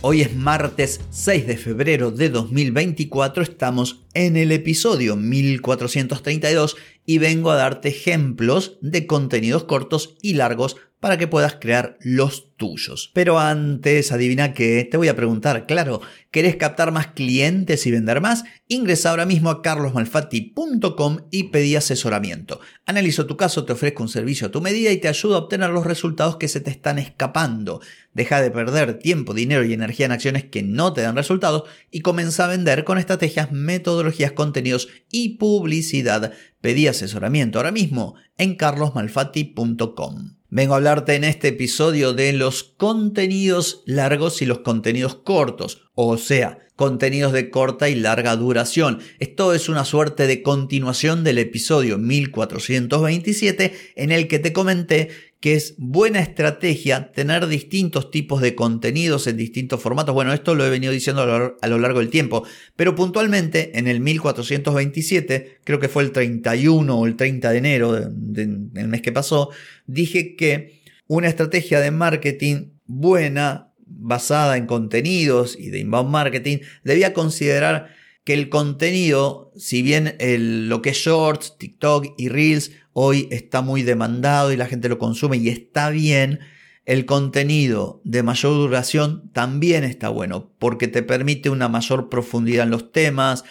Hoy es martes 6 de febrero de 2024, estamos en el episodio 1432 y vengo a darte ejemplos de contenidos cortos y largos para que puedas crear los tuyos. Pero antes, adivina que te voy a preguntar, claro, ¿querés captar más clientes y vender más? Ingresa ahora mismo a carlosmalfatti.com y pedí asesoramiento. Analizo tu caso, te ofrezco un servicio a tu medida y te ayudo a obtener los resultados que se te están escapando. Deja de perder tiempo, dinero y energía en acciones que no te dan resultados y comienza a vender con estrategias, metodologías, contenidos y publicidad. Pedí asesoramiento ahora mismo en carlosmalfatti.com. Vengo a hablarte en este episodio de los contenidos largos y los contenidos cortos, o sea, contenidos de corta y larga duración. Esto es una suerte de continuación del episodio 1427 en el que te comenté que es buena estrategia tener distintos tipos de contenidos en distintos formatos. Bueno, esto lo he venido diciendo a lo largo del tiempo, pero puntualmente en el 1427, creo que fue el 31 o el 30 de enero del mes que pasó, dije que una estrategia de marketing buena, basada en contenidos y de inbound marketing, debía considerar que el contenido, si bien lo que es shorts, TikTok y Reels hoy está muy demandado y la gente lo consume y está bien, el contenido de mayor duración también está bueno porque te permite una mayor profundidad en los temas,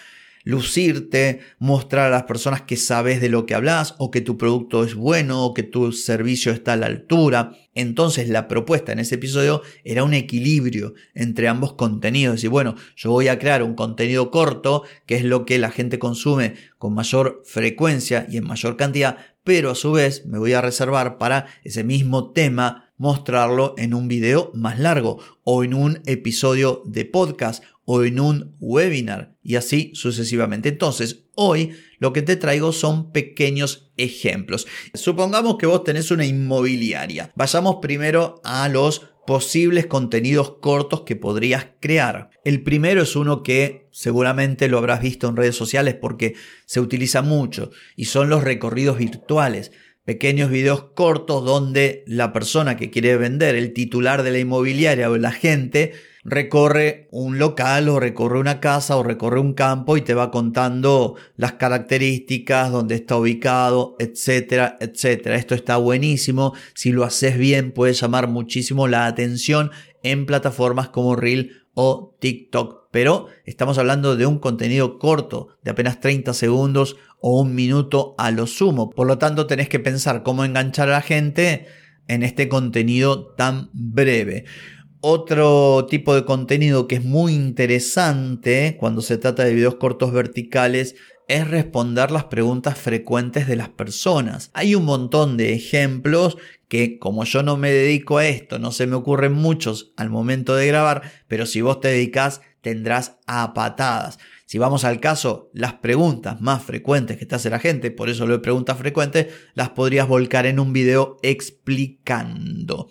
lucirte, mostrar a las personas que sabes de lo que hablas o que tu producto es bueno o que tu servicio está a la altura. Entonces la propuesta en ese episodio era un equilibrio entre ambos contenidos. Y bueno, yo voy a crear un contenido corto, que es lo que la gente consume con mayor frecuencia y en mayor cantidad, pero a su vez me voy a reservar para ese mismo tema mostrarlo en un video más largo o en un episodio de podcast o en un webinar y así sucesivamente. Entonces, hoy lo que te traigo son pequeños ejemplos. Supongamos que vos tenés una inmobiliaria. Vayamos primero a los posibles contenidos cortos que podrías crear. El primero es uno que seguramente lo habrás visto en redes sociales porque se utiliza mucho y son los recorridos virtuales pequeños videos cortos donde la persona que quiere vender, el titular de la inmobiliaria o la gente, recorre un local o recorre una casa o recorre un campo y te va contando las características, dónde está ubicado, etcétera, etcétera. Esto está buenísimo. Si lo haces bien puede llamar muchísimo la atención en plataformas como Reel o TikTok. Pero estamos hablando de un contenido corto, de apenas 30 segundos o un minuto a lo sumo. Por lo tanto, tenés que pensar cómo enganchar a la gente en este contenido tan breve. Otro tipo de contenido que es muy interesante cuando se trata de videos cortos verticales es responder las preguntas frecuentes de las personas. Hay un montón de ejemplos que como yo no me dedico a esto, no se me ocurren muchos al momento de grabar, pero si vos te dedicas tendrás a patadas. Si vamos al caso, las preguntas más frecuentes que te hace la gente, por eso lo de preguntas frecuentes, las podrías volcar en un video explicando.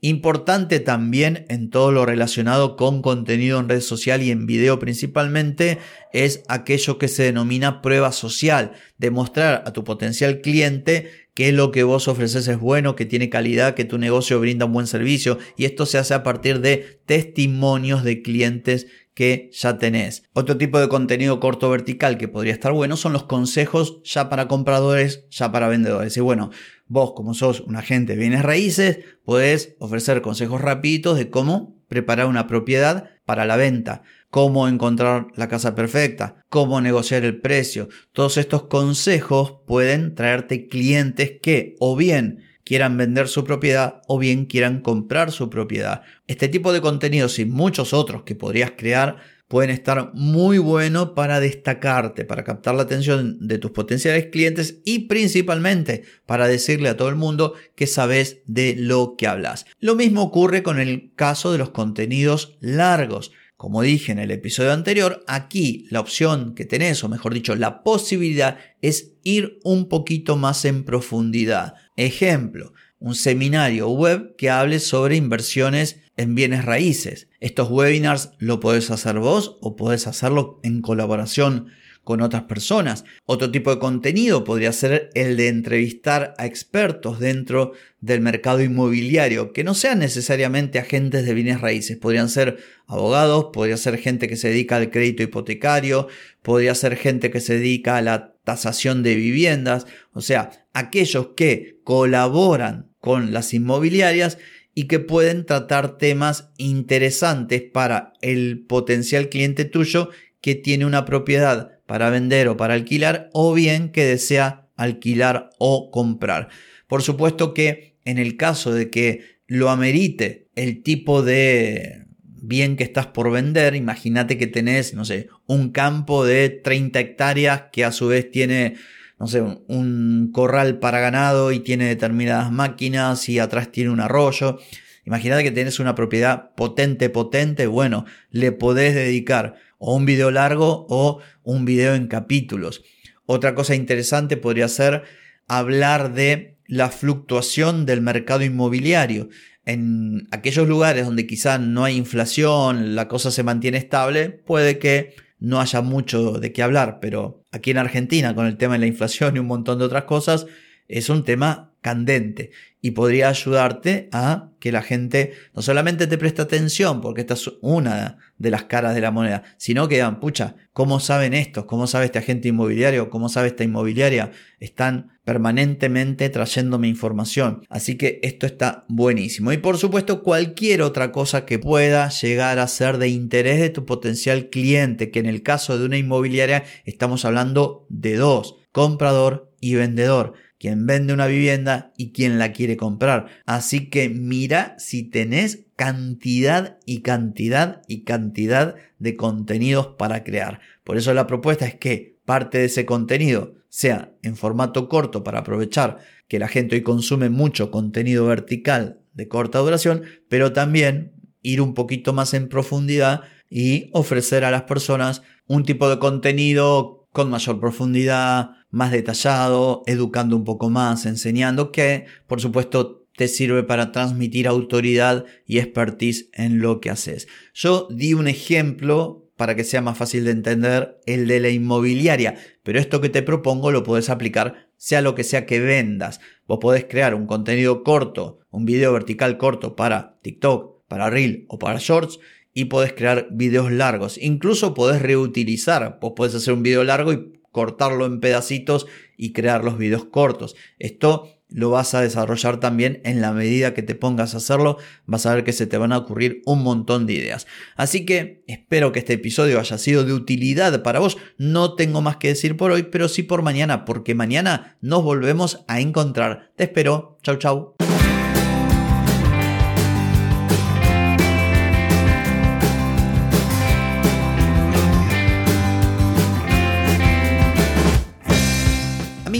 Importante también en todo lo relacionado con contenido en red social y en video principalmente es aquello que se denomina prueba social, demostrar a tu potencial cliente que lo que vos ofreces es bueno, que tiene calidad, que tu negocio brinda un buen servicio y esto se hace a partir de testimonios de clientes que ya tenés. Otro tipo de contenido corto vertical que podría estar bueno son los consejos ya para compradores, ya para vendedores. Y bueno, vos como sos un agente de bienes raíces, podés ofrecer consejos rapiditos de cómo preparar una propiedad para la venta, cómo encontrar la casa perfecta, cómo negociar el precio. Todos estos consejos pueden traerte clientes que o bien quieran vender su propiedad o bien quieran comprar su propiedad. Este tipo de contenidos y muchos otros que podrías crear pueden estar muy buenos para destacarte, para captar la atención de tus potenciales clientes y principalmente para decirle a todo el mundo que sabes de lo que hablas. Lo mismo ocurre con el caso de los contenidos largos como dije en el episodio anterior, aquí la opción que tenés, o mejor dicho, la posibilidad es ir un poquito más en profundidad. Ejemplo, un seminario web que hable sobre inversiones en bienes raíces. Estos webinars lo podés hacer vos o podés hacerlo en colaboración con otras personas. Otro tipo de contenido podría ser el de entrevistar a expertos dentro del mercado inmobiliario, que no sean necesariamente agentes de bienes raíces, podrían ser abogados, podría ser gente que se dedica al crédito hipotecario, podría ser gente que se dedica a la tasación de viviendas, o sea, aquellos que colaboran con las inmobiliarias y que pueden tratar temas interesantes para el potencial cliente tuyo que tiene una propiedad para vender o para alquilar o bien que desea alquilar o comprar. Por supuesto que en el caso de que lo amerite el tipo de bien que estás por vender, imagínate que tenés, no sé, un campo de 30 hectáreas que a su vez tiene, no sé, un corral para ganado y tiene determinadas máquinas y atrás tiene un arroyo. Imagínate que tenés una propiedad potente, potente, bueno, le podés dedicar o un video largo o un video en capítulos. Otra cosa interesante podría ser hablar de la fluctuación del mercado inmobiliario. En aquellos lugares donde quizá no hay inflación, la cosa se mantiene estable, puede que no haya mucho de qué hablar, pero aquí en Argentina, con el tema de la inflación y un montón de otras cosas, es un tema candente y podría ayudarte a que la gente no solamente te preste atención, porque esta es una de las caras de la moneda, sino que digan, pucha, ¿cómo saben estos? ¿Cómo sabe este agente inmobiliario? ¿Cómo sabe esta inmobiliaria? Están permanentemente trayéndome información. Así que esto está buenísimo. Y por supuesto, cualquier otra cosa que pueda llegar a ser de interés de tu potencial cliente, que en el caso de una inmobiliaria estamos hablando de dos, comprador y vendedor quien vende una vivienda y quien la quiere comprar. Así que mira si tenés cantidad y cantidad y cantidad de contenidos para crear. Por eso la propuesta es que parte de ese contenido sea en formato corto para aprovechar que la gente hoy consume mucho contenido vertical de corta duración, pero también ir un poquito más en profundidad y ofrecer a las personas un tipo de contenido con mayor profundidad, más detallado, educando un poco más, enseñando, que por supuesto te sirve para transmitir autoridad y expertise en lo que haces. Yo di un ejemplo para que sea más fácil de entender el de la inmobiliaria, pero esto que te propongo lo puedes aplicar sea lo que sea que vendas. Vos podés crear un contenido corto, un video vertical corto para TikTok, para Reel o para Shorts y podés crear videos largos. Incluso podés reutilizar. Vos podés hacer un video largo y cortarlo en pedacitos y crear los videos cortos. Esto lo vas a desarrollar también en la medida que te pongas a hacerlo, vas a ver que se te van a ocurrir un montón de ideas. Así que espero que este episodio haya sido de utilidad para vos. No tengo más que decir por hoy, pero sí por mañana, porque mañana nos volvemos a encontrar. Te espero. Chau, chau.